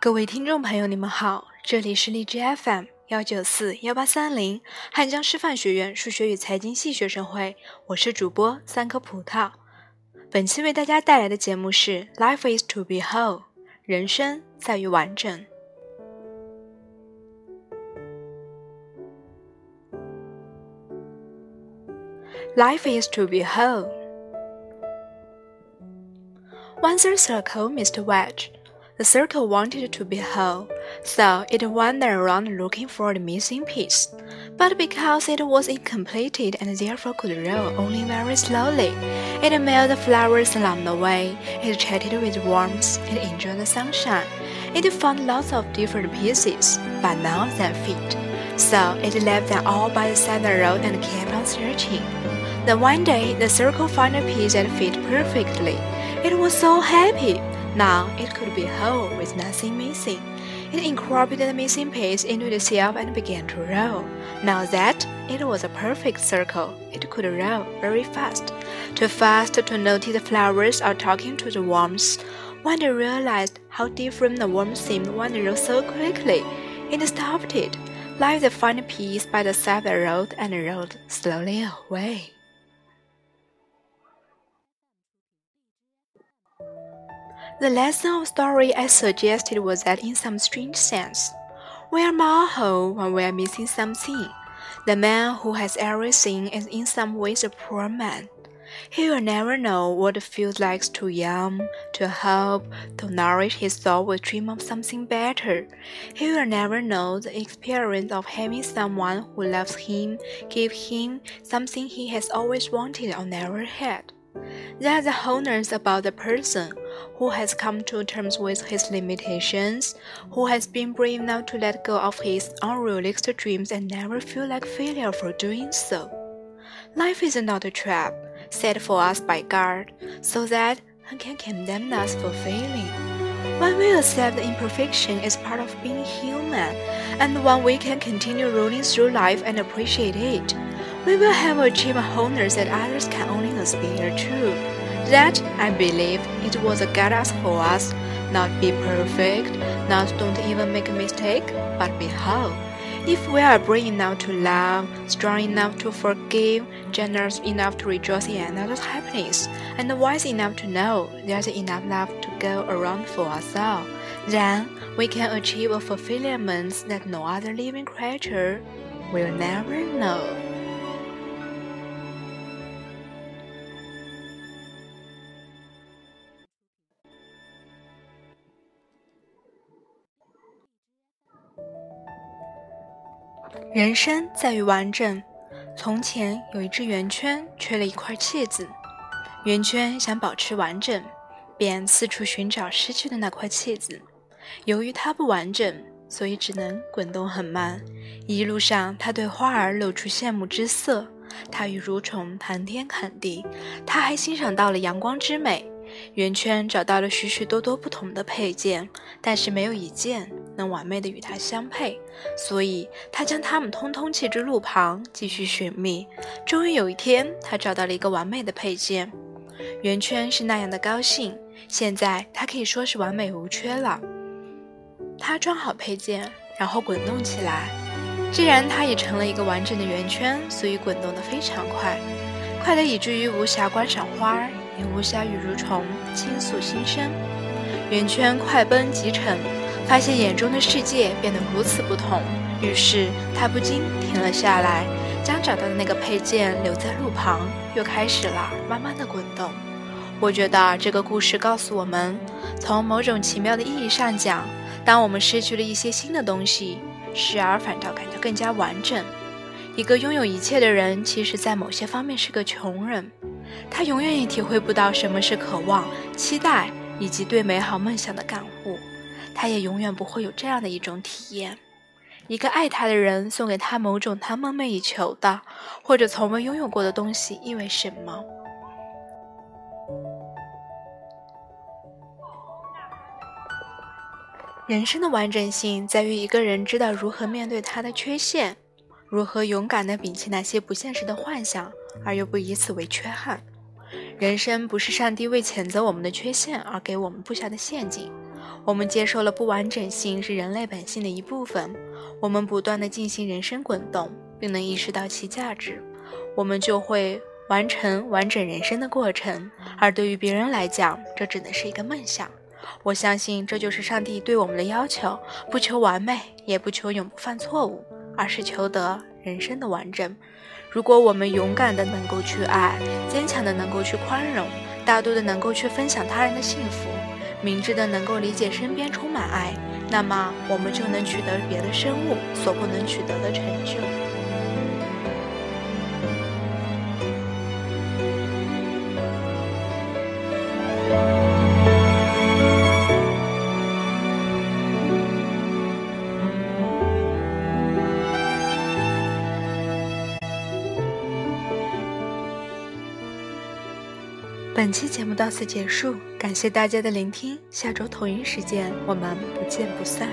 各位听众朋友，你们好，这里是荔枝 FM 幺九四幺八三零汉江师范学院数学与财经系学生会，我是主播三颗葡萄。本期为大家带来的节目是 Life is to be whole，人生在于完整。Life is to be whole. Once a circle, Mr. Wedge. The circle wanted to be whole, so it wandered around looking for the missing piece. But because it was incomplete and therefore could roll only very slowly, it admired the flowers along the way, it chatted with worms, it enjoyed the sunshine. It found lots of different pieces, but none of them fit. So it left them all by the side of the road and kept on searching. Then one day, the circle found a piece that fit perfectly. It was so happy. Now it could be whole with nothing missing. It incorporated the missing piece into itself and began to roll. Now that it was a perfect circle, it could roll very fast. Too fast to notice the flowers or talking to the worms. When they realized how different the worms seemed when they rolled so quickly, it stopped it, like the final piece by the side of the road, and rolled slowly away. The lesson of story I suggested was that in some strange sense, we are more whole when we are missing something. The man who has everything is in some ways a poor man. He will never know what it feels like to yearn, to hope, to nourish his soul with dream of something better. He will never know the experience of having someone who loves him give him something he has always wanted or never had. There's a wholeness about the person who has come to terms with his limitations, who has been brave enough to let go of his unrealistic dreams and never feel like failure for doing so. Life is not a trap set for us by God, so that He can condemn us for failing. When we accept the imperfection as part of being human, and when we can continue rolling through life and appreciate it, we will have achieved wholeness that others can only aspire to. That I believe it was a guidance for us, not be perfect, not don't even make a mistake, but be whole. If we are brave enough to love, strong enough to forgive, generous enough to rejoice in another's happiness, and wise enough to know there's enough love to go around for us all, then we can achieve a fulfillment that no other living creature will never know. 人生在于完整。从前有一只圆圈缺了一块气子，圆圈想保持完整，便四处寻找失去的那块气子。由于它不完整，所以只能滚动很慢。一路上，它对花儿露出羡慕之色，它与蠕虫谈天侃地，它还欣赏到了阳光之美。圆圈找到了许许多多不同的配件，但是没有一件能完美的与它相配，所以他将它们通通弃之路旁，继续寻觅。终于有一天，他找到了一个完美的配件。圆圈是那样的高兴，现在它可以说是完美无缺了。他装好配件，然后滚动起来。既然它已成了一个完整的圆圈，所以滚动得非常快，快得以至于无暇观赏花儿。也无暇与蠕虫倾诉心声，圆圈快奔急尘，发现眼中的世界变得如此不同，于是他不禁停了下来，将找到的那个配件留在路旁，又开始了慢慢的滚动。我觉得这个故事告诉我们，从某种奇妙的意义上讲，当我们失去了一些新的东西，时而反倒感到更加完整。一个拥有一切的人，其实在某些方面是个穷人。他永远也体会不到什么是渴望、期待以及对美好梦想的感悟。他也永远不会有这样的一种体验：一个爱他的人送给他某种他梦寐以求的或者从未拥有过的东西意味什么？人生的完整性在于一个人知道如何面对他的缺陷。如何勇敢地摒弃那些不现实的幻想，而又不以此为缺憾？人生不是上帝为谴责我们的缺陷而给我们布下的陷阱。我们接受了不完整性是人类本性的一部分，我们不断的进行人生滚动，并能意识到其价值，我们就会完成完整人生的过程。而对于别人来讲，这只能是一个梦想。我相信这就是上帝对我们的要求：不求完美，也不求永不犯错误，而是求得人生的完整。如果我们勇敢的能够去爱，坚强的能够去宽容，大度的能够去分享他人的幸福。明智的能够理解身边充满爱，那么我们就能取得别的生物所不能取得的成就。本期节目到此结束，感谢大家的聆听，下周同一时间我们不见不散。